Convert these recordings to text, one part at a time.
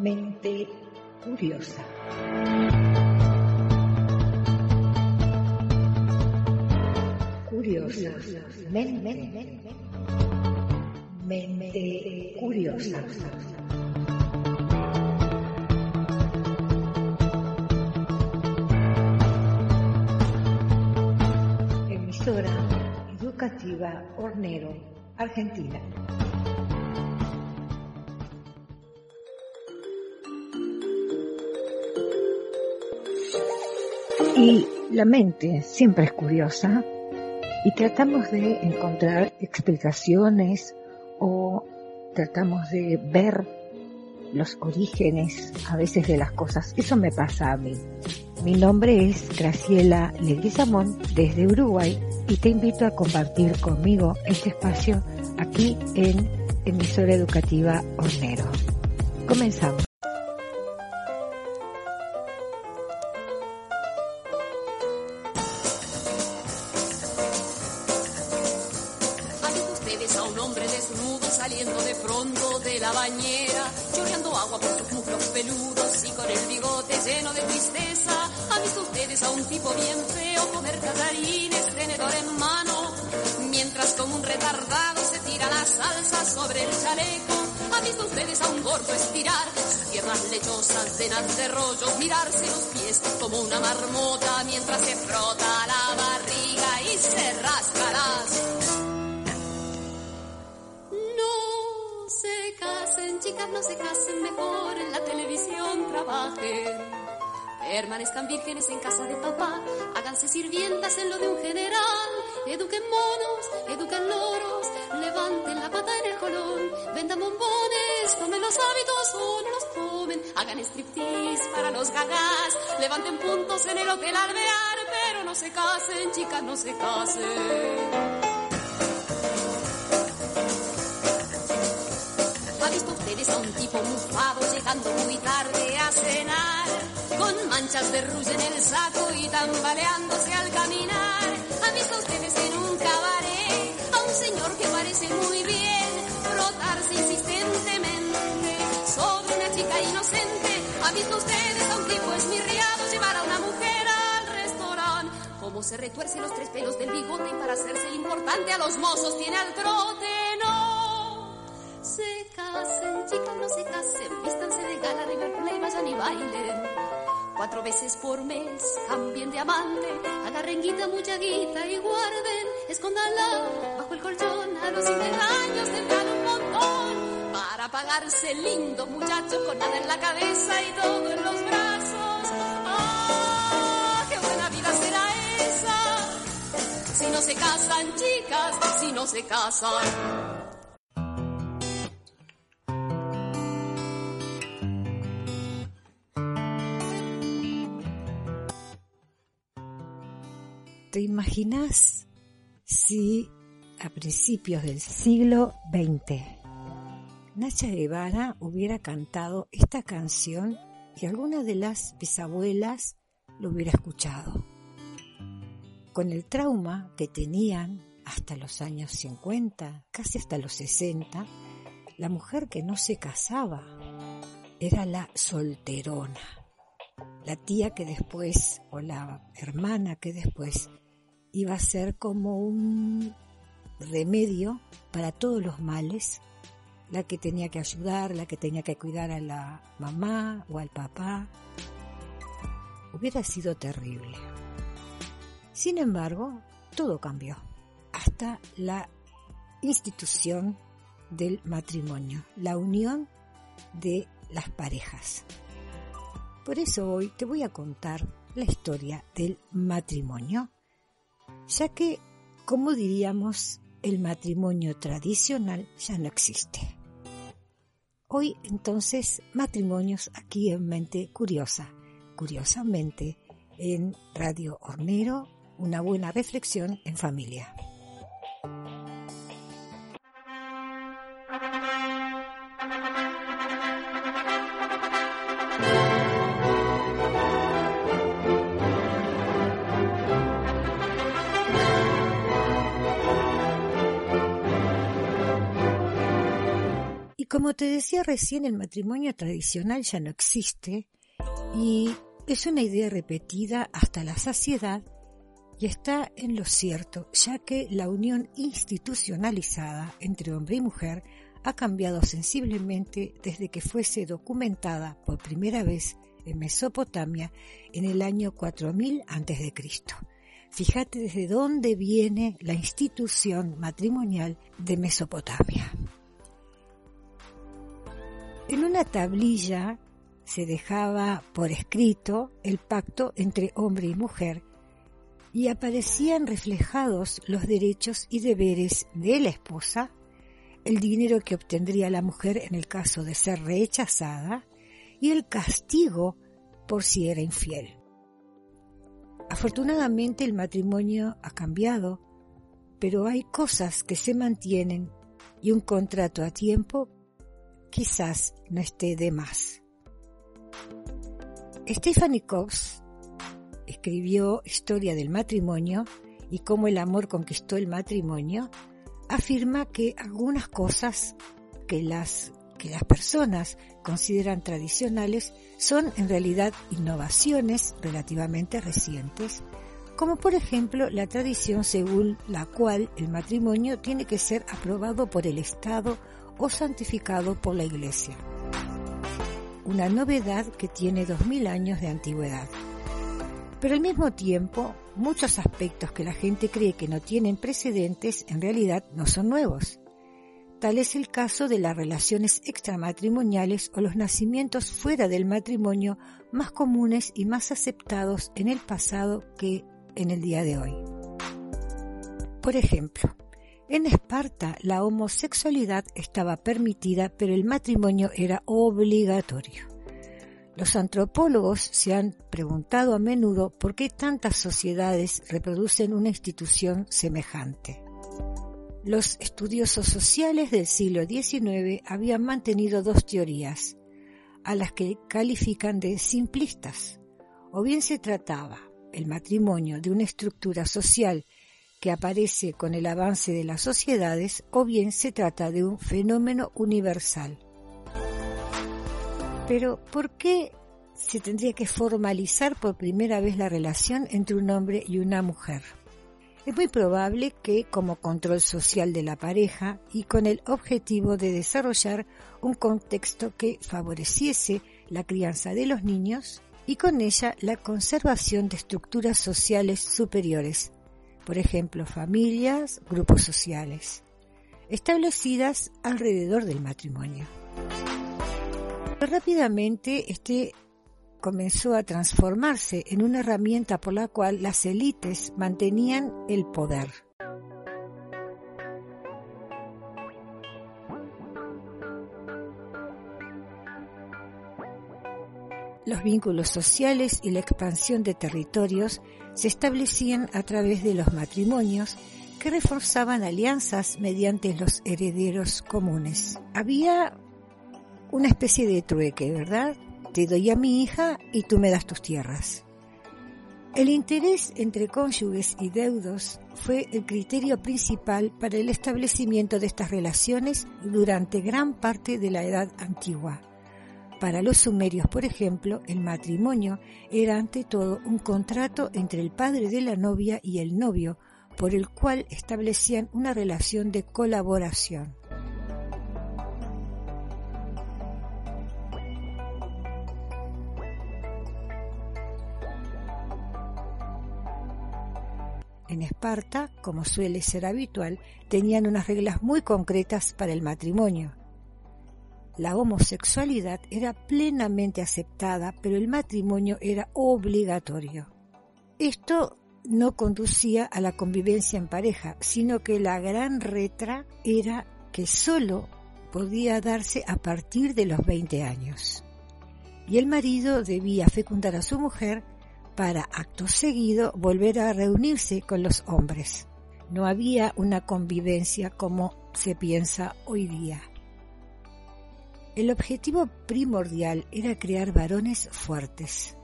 Mente curiosa. Curiosa. Men, men, men, men. Mente curiosa. Emisora educativa Hornero, Argentina. Y la mente siempre es curiosa y tratamos de encontrar explicaciones o tratamos de ver los orígenes a veces de las cosas. Eso me pasa a mí. Mi nombre es Graciela Leguizamón desde Uruguay y te invito a compartir conmigo este espacio aquí en emisora educativa Hornero. Comenzamos. Tipo bien feo comer tallarines, tenedor en mano, mientras como un retardado se tira la salsa sobre el chaleco? ¿Han visto ustedes a un gordo estirar sus piernas lechosas llenas de rollos, mirarse los pies como una marmota mientras se frota la barriga y se rasca no se casen, chicas, no se casen, mejor en la televisión trabajen. Permanezcan vírgenes en casa de papá, háganse sirvientas en lo de un general. Eduquen monos, eduquen loros, levanten la pata en el colón. Vendan bombones, tomen los hábitos o los tomen. Hagan striptease para los gagas, levanten puntos en el hotel alvear. Pero no se casen, chicas, no se casen. ¿Ha a un tipo mufado llegando muy tarde a cenar? Con manchas de rouge en el saco y tambaleándose al caminar. ¿Han visto ustedes en un cabaret a un señor que parece muy bien frotarse insistentemente sobre una chica inocente? ¿Han visto ustedes a un tipo esmirriado llevar a una mujer al restaurante? ¿Cómo se retuerce los tres pelos del bigote para hacerse importante a los mozos tiene al trote? Chicas, no se casen, vístanse de gala, River Play, vayan y bailen. Cuatro veces por mes, cambien de amante, agarren guita, mucha guita y guarden, escóndanla bajo el colchón, a los 50 años tendrán un montón para pagarse lindo muchacho con nada en la cabeza y todo en los brazos. ¡Ah, qué buena vida será esa! Si no se casan, chicas, si no se casan. ¿Te imaginas si a principios del siglo XX Nacha Guevara hubiera cantado esta canción y alguna de las bisabuelas lo hubiera escuchado? Con el trauma que tenían hasta los años 50, casi hasta los 60, la mujer que no se casaba era la solterona la tía que después, o la hermana que después, iba a ser como un remedio para todos los males, la que tenía que ayudar, la que tenía que cuidar a la mamá o al papá. Hubiera sido terrible. Sin embargo, todo cambió, hasta la institución del matrimonio, la unión de las parejas. Por eso hoy te voy a contar la historia del matrimonio, ya que, como diríamos el matrimonio tradicional ya no existe. Hoy entonces matrimonios aquí en Mente Curiosa, curiosamente en Radio Hornero, una buena reflexión en familia. Te decía recién, el matrimonio tradicional ya no existe y es una idea repetida hasta la saciedad y está en lo cierto, ya que la unión institucionalizada entre hombre y mujer ha cambiado sensiblemente desde que fuese documentada por primera vez en Mesopotamia en el año 4000 a.C. Fíjate desde dónde viene la institución matrimonial de Mesopotamia. En una tablilla se dejaba por escrito el pacto entre hombre y mujer y aparecían reflejados los derechos y deberes de la esposa, el dinero que obtendría la mujer en el caso de ser rechazada y el castigo por si era infiel. Afortunadamente el matrimonio ha cambiado, pero hay cosas que se mantienen y un contrato a tiempo quizás no esté de más. Stephanie Cox escribió Historia del matrimonio y cómo el amor conquistó el matrimonio, afirma que algunas cosas que las, que las personas consideran tradicionales son en realidad innovaciones relativamente recientes, como por ejemplo la tradición según la cual el matrimonio tiene que ser aprobado por el Estado o santificado por la Iglesia. Una novedad que tiene dos mil años de antigüedad. Pero al mismo tiempo, muchos aspectos que la gente cree que no tienen precedentes en realidad no son nuevos. Tal es el caso de las relaciones extramatrimoniales o los nacimientos fuera del matrimonio más comunes y más aceptados en el pasado que en el día de hoy. Por ejemplo, en Esparta la homosexualidad estaba permitida, pero el matrimonio era obligatorio. Los antropólogos se han preguntado a menudo por qué tantas sociedades reproducen una institución semejante. Los estudiosos sociales del siglo XIX habían mantenido dos teorías, a las que califican de simplistas. O bien se trataba el matrimonio de una estructura social que aparece con el avance de las sociedades o bien se trata de un fenómeno universal. Pero, ¿por qué se tendría que formalizar por primera vez la relación entre un hombre y una mujer? Es muy probable que como control social de la pareja y con el objetivo de desarrollar un contexto que favoreciese la crianza de los niños y con ella la conservación de estructuras sociales superiores, por ejemplo, familias, grupos sociales, establecidas alrededor del matrimonio. Pero rápidamente este comenzó a transformarse en una herramienta por la cual las élites mantenían el poder. Los vínculos sociales y la expansión de territorios se establecían a través de los matrimonios que reforzaban alianzas mediante los herederos comunes. Había una especie de trueque, ¿verdad? Te doy a mi hija y tú me das tus tierras. El interés entre cónyuges y deudos fue el criterio principal para el establecimiento de estas relaciones durante gran parte de la Edad Antigua. Para los sumerios, por ejemplo, el matrimonio era ante todo un contrato entre el padre de la novia y el novio, por el cual establecían una relación de colaboración. En Esparta, como suele ser habitual, tenían unas reglas muy concretas para el matrimonio la homosexualidad era plenamente aceptada, pero el matrimonio era obligatorio. Esto no conducía a la convivencia en pareja, sino que la gran retra era que solo podía darse a partir de los 20 años. Y el marido debía fecundar a su mujer para, acto seguido, volver a reunirse con los hombres. No había una convivencia como se piensa hoy día. El objetivo primordial era crear varones fuertes.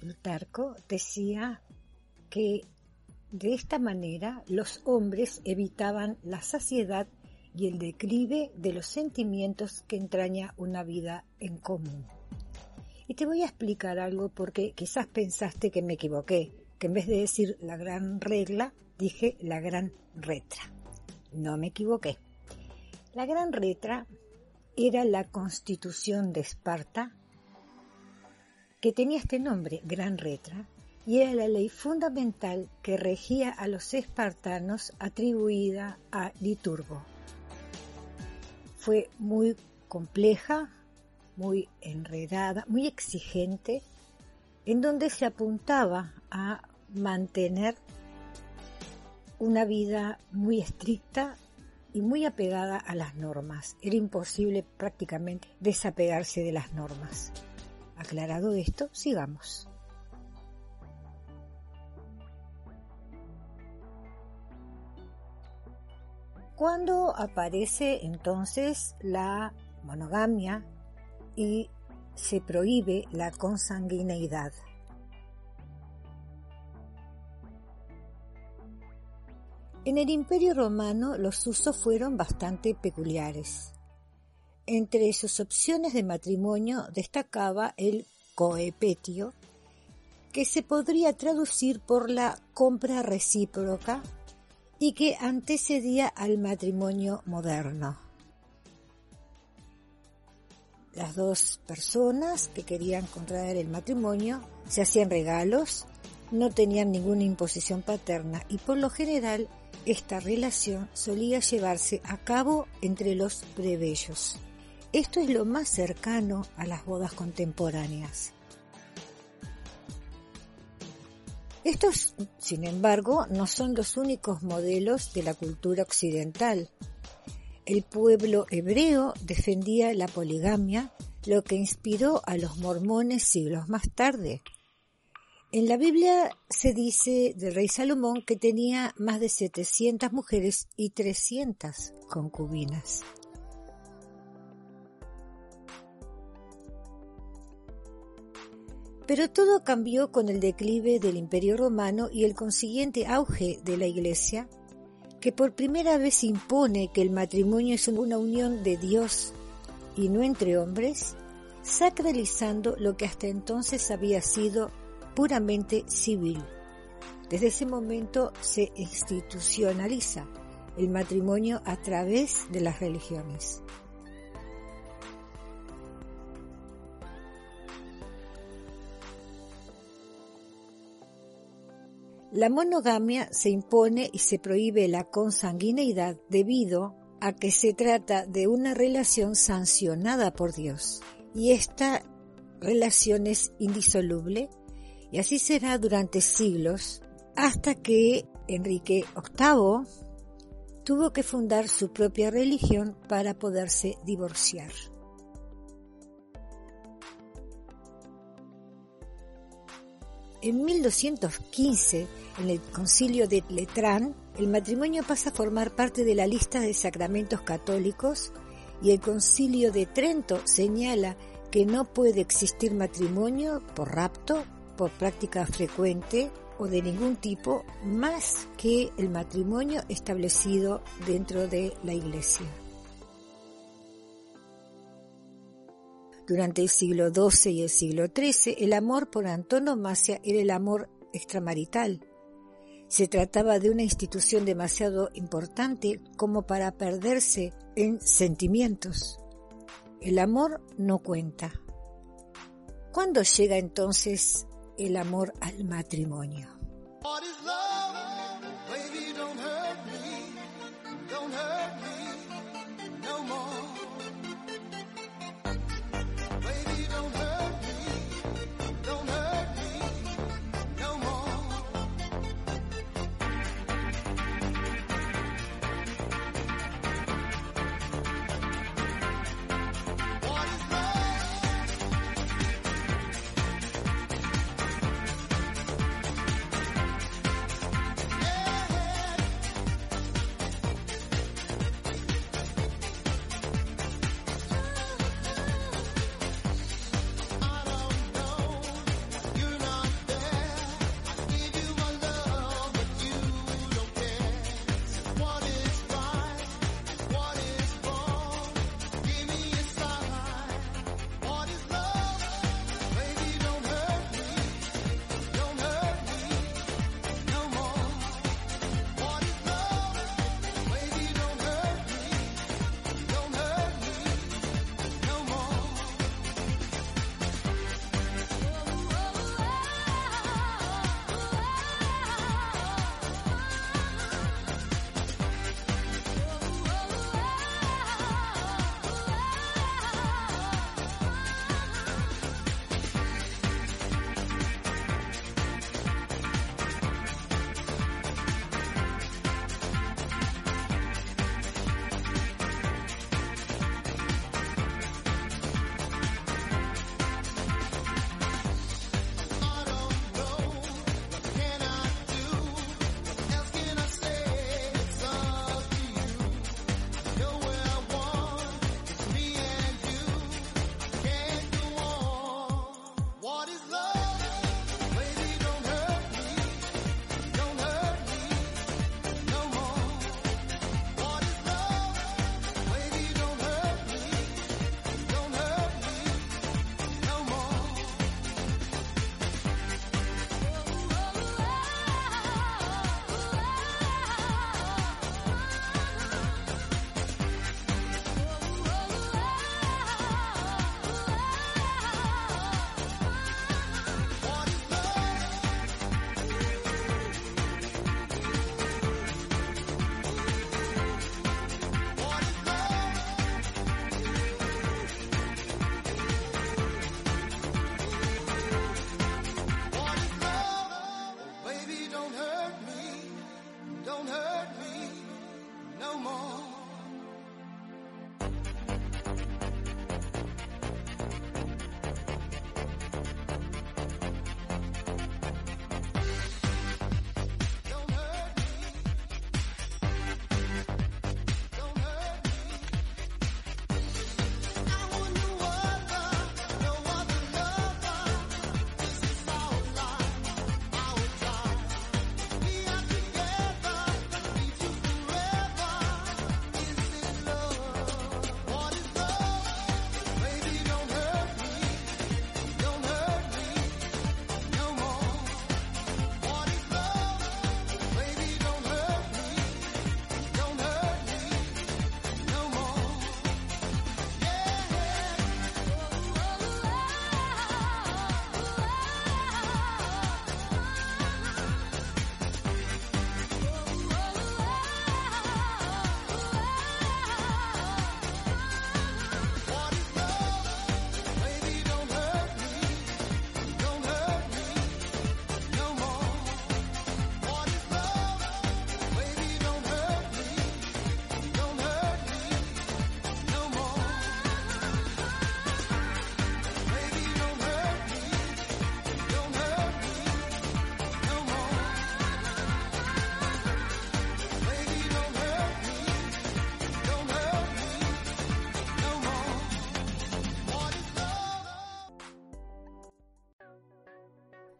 Plutarco decía que de esta manera los hombres evitaban la saciedad y el declive de los sentimientos que entraña una vida en común. Y te voy a explicar algo porque quizás pensaste que me equivoqué, que en vez de decir la gran regla, dije la gran retra. No me equivoqué. La gran retra era la constitución de Esparta, que tenía este nombre, gran retra, y era la ley fundamental que regía a los espartanos atribuida a Liturgo. Fue muy compleja, muy enredada, muy exigente, en donde se apuntaba a mantener una vida muy estricta y muy apegada a las normas. Era imposible prácticamente desapegarse de las normas. Aclarado esto, sigamos. ¿Cuándo aparece entonces la monogamia y se prohíbe la consanguineidad. En el Imperio Romano los usos fueron bastante peculiares. Entre sus opciones de matrimonio destacaba el coepetio, que se podría traducir por la compra recíproca y que antecedía al matrimonio moderno las dos personas que querían contraer el matrimonio se hacían regalos, no tenían ninguna imposición paterna y por lo general esta relación solía llevarse a cabo entre los plebeyos. Esto es lo más cercano a las bodas contemporáneas. Estos, sin embargo, no son los únicos modelos de la cultura occidental. El pueblo hebreo defendía la poligamia, lo que inspiró a los mormones siglos más tarde. En la Biblia se dice del rey Salomón que tenía más de 700 mujeres y 300 concubinas. Pero todo cambió con el declive del Imperio Romano y el consiguiente auge de la Iglesia que por primera vez impone que el matrimonio es una unión de Dios y no entre hombres, sacralizando lo que hasta entonces había sido puramente civil. Desde ese momento se institucionaliza el matrimonio a través de las religiones. La monogamia se impone y se prohíbe la consanguineidad debido a que se trata de una relación sancionada por Dios y esta relación es indisoluble y así será durante siglos hasta que Enrique VIII tuvo que fundar su propia religión para poderse divorciar. En 1215, en el concilio de Letrán, el matrimonio pasa a formar parte de la lista de sacramentos católicos y el concilio de Trento señala que no puede existir matrimonio por rapto, por práctica frecuente o de ningún tipo más que el matrimonio establecido dentro de la iglesia. Durante el siglo XII y el siglo XIII, el amor por antonomasia era el amor extramarital. Se trataba de una institución demasiado importante como para perderse en sentimientos. El amor no cuenta. ¿Cuándo llega entonces el amor al matrimonio?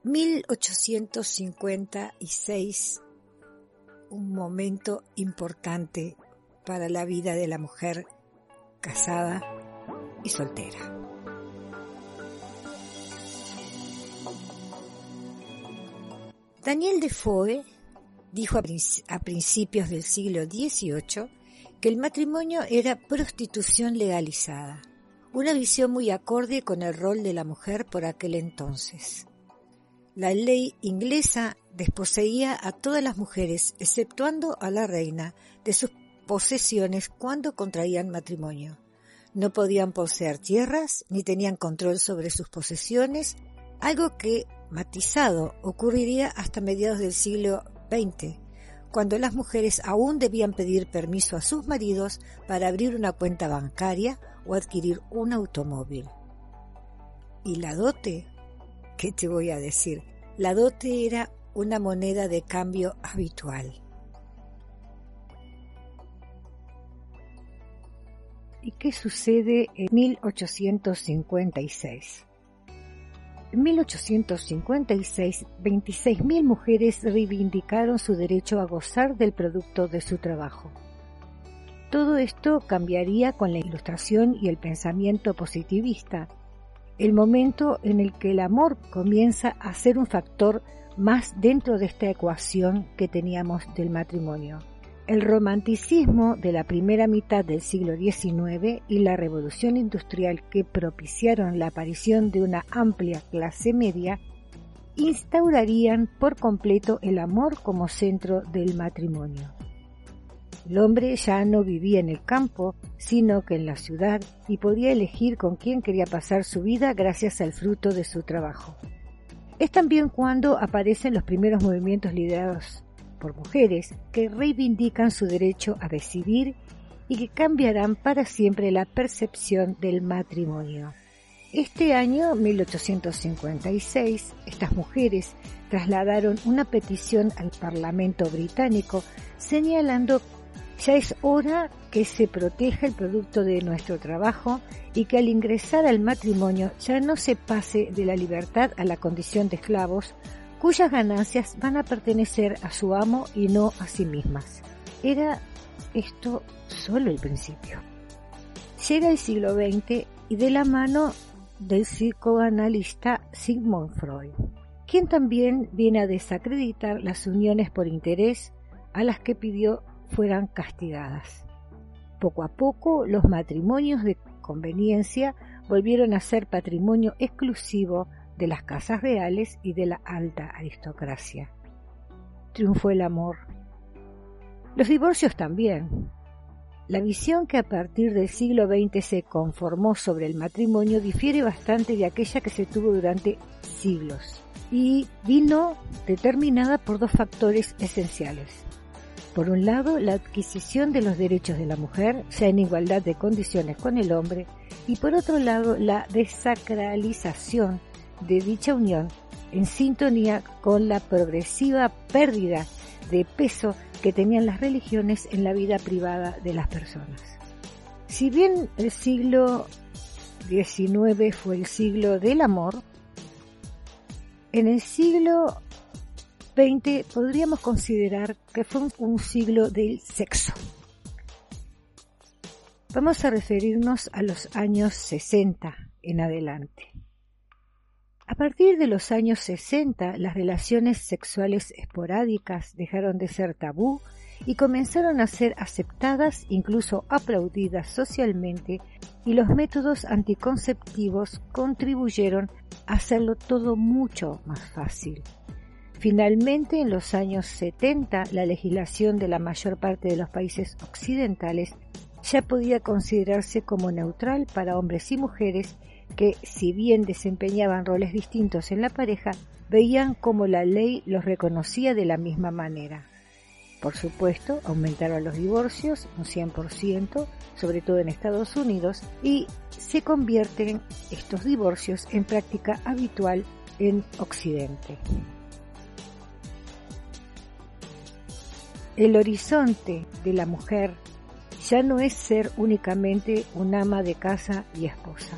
1856, un momento importante para la vida de la mujer casada y soltera. Daniel Defoe dijo a principios del siglo XVIII que el matrimonio era prostitución legalizada, una visión muy acorde con el rol de la mujer por aquel entonces. La ley inglesa desposeía a todas las mujeres, exceptuando a la reina, de sus posesiones cuando contraían matrimonio. No podían poseer tierras ni tenían control sobre sus posesiones, algo que, matizado, ocurriría hasta mediados del siglo XX, cuando las mujeres aún debían pedir permiso a sus maridos para abrir una cuenta bancaria o adquirir un automóvil. ¿Y la dote? ¿Qué te voy a decir? La dote era una moneda de cambio habitual. ¿Y qué sucede en 1856? En 1856, 26.000 mujeres reivindicaron su derecho a gozar del producto de su trabajo. Todo esto cambiaría con la ilustración y el pensamiento positivista, el momento en el que el amor comienza a ser un factor más dentro de esta ecuación que teníamos del matrimonio. El romanticismo de la primera mitad del siglo XIX y la revolución industrial que propiciaron la aparición de una amplia clase media instaurarían por completo el amor como centro del matrimonio. El hombre ya no vivía en el campo, sino que en la ciudad y podía elegir con quién quería pasar su vida gracias al fruto de su trabajo. Es también cuando aparecen los primeros movimientos liderados por mujeres que reivindican su derecho a decidir y que cambiarán para siempre la percepción del matrimonio. Este año, 1856, estas mujeres trasladaron una petición al Parlamento británico señalando ya es hora que se proteja el producto de nuestro trabajo y que al ingresar al matrimonio ya no se pase de la libertad a la condición de esclavos cuyas ganancias van a pertenecer a su amo y no a sí mismas. Era esto solo el principio. Llega el siglo XX y de la mano del psicoanalista Sigmund Freud, quien también viene a desacreditar las uniones por interés a las que pidió fueran castigadas. Poco a poco los matrimonios de conveniencia volvieron a ser patrimonio exclusivo de las casas reales y de la alta aristocracia. Triunfó el amor. Los divorcios también. La visión que a partir del siglo XX se conformó sobre el matrimonio difiere bastante de aquella que se tuvo durante siglos y vino determinada por dos factores esenciales. Por un lado, la adquisición de los derechos de la mujer, ya en igualdad de condiciones con el hombre, y por otro lado, la desacralización de dicha unión en sintonía con la progresiva pérdida de peso que tenían las religiones en la vida privada de las personas. Si bien el siglo XIX fue el siglo del amor, en el siglo Podríamos considerar que fue un siglo del sexo. Vamos a referirnos a los años 60 en adelante. A partir de los años 60, las relaciones sexuales esporádicas dejaron de ser tabú y comenzaron a ser aceptadas, incluso aplaudidas socialmente, y los métodos anticonceptivos contribuyeron a hacerlo todo mucho más fácil. Finalmente, en los años 70, la legislación de la mayor parte de los países occidentales ya podía considerarse como neutral para hombres y mujeres que, si bien desempeñaban roles distintos en la pareja, veían como la ley los reconocía de la misma manera. Por supuesto, aumentaron los divorcios un 100%, sobre todo en Estados Unidos, y se convierten estos divorcios en práctica habitual en Occidente. El horizonte de la mujer ya no es ser únicamente un ama de casa y esposa.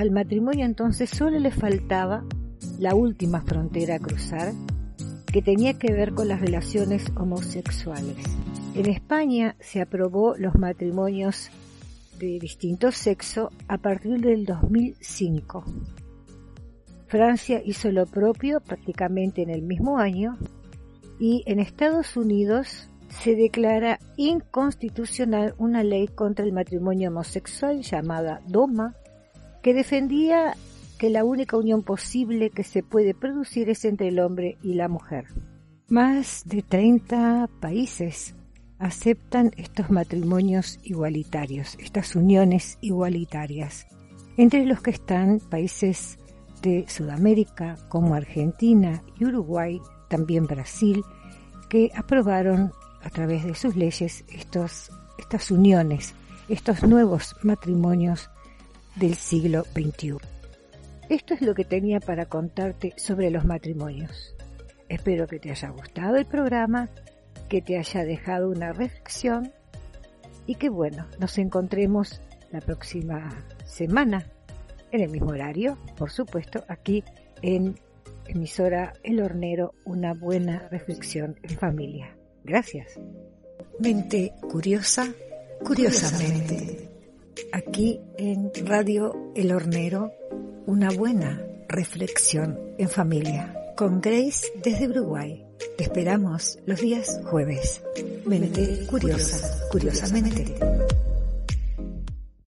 Al matrimonio entonces solo le faltaba la última frontera a cruzar, que tenía que ver con las relaciones homosexuales. En España se aprobó los matrimonios de distinto sexo a partir del 2005. Francia hizo lo propio prácticamente en el mismo año y en Estados Unidos se declara inconstitucional una ley contra el matrimonio homosexual llamada DOMA, que defendía que la única unión posible que se puede producir es entre el hombre y la mujer. Más de 30 países aceptan estos matrimonios igualitarios, estas uniones igualitarias, entre los que están países de Sudamérica como Argentina y Uruguay, también Brasil, que aprobaron a través de sus leyes estos, estas uniones, estos nuevos matrimonios del siglo XXI. Esto es lo que tenía para contarte sobre los matrimonios. Espero que te haya gustado el programa, que te haya dejado una reflexión y que bueno, nos encontremos la próxima semana en el mismo horario, por supuesto, aquí en emisora El Hornero, una buena reflexión en familia. Gracias. Mente curiosa, curiosamente. Aquí en Radio El Hornero, una buena reflexión en familia. Con Grace desde Uruguay. Te esperamos los días jueves. Mente curiosa, curiosamente.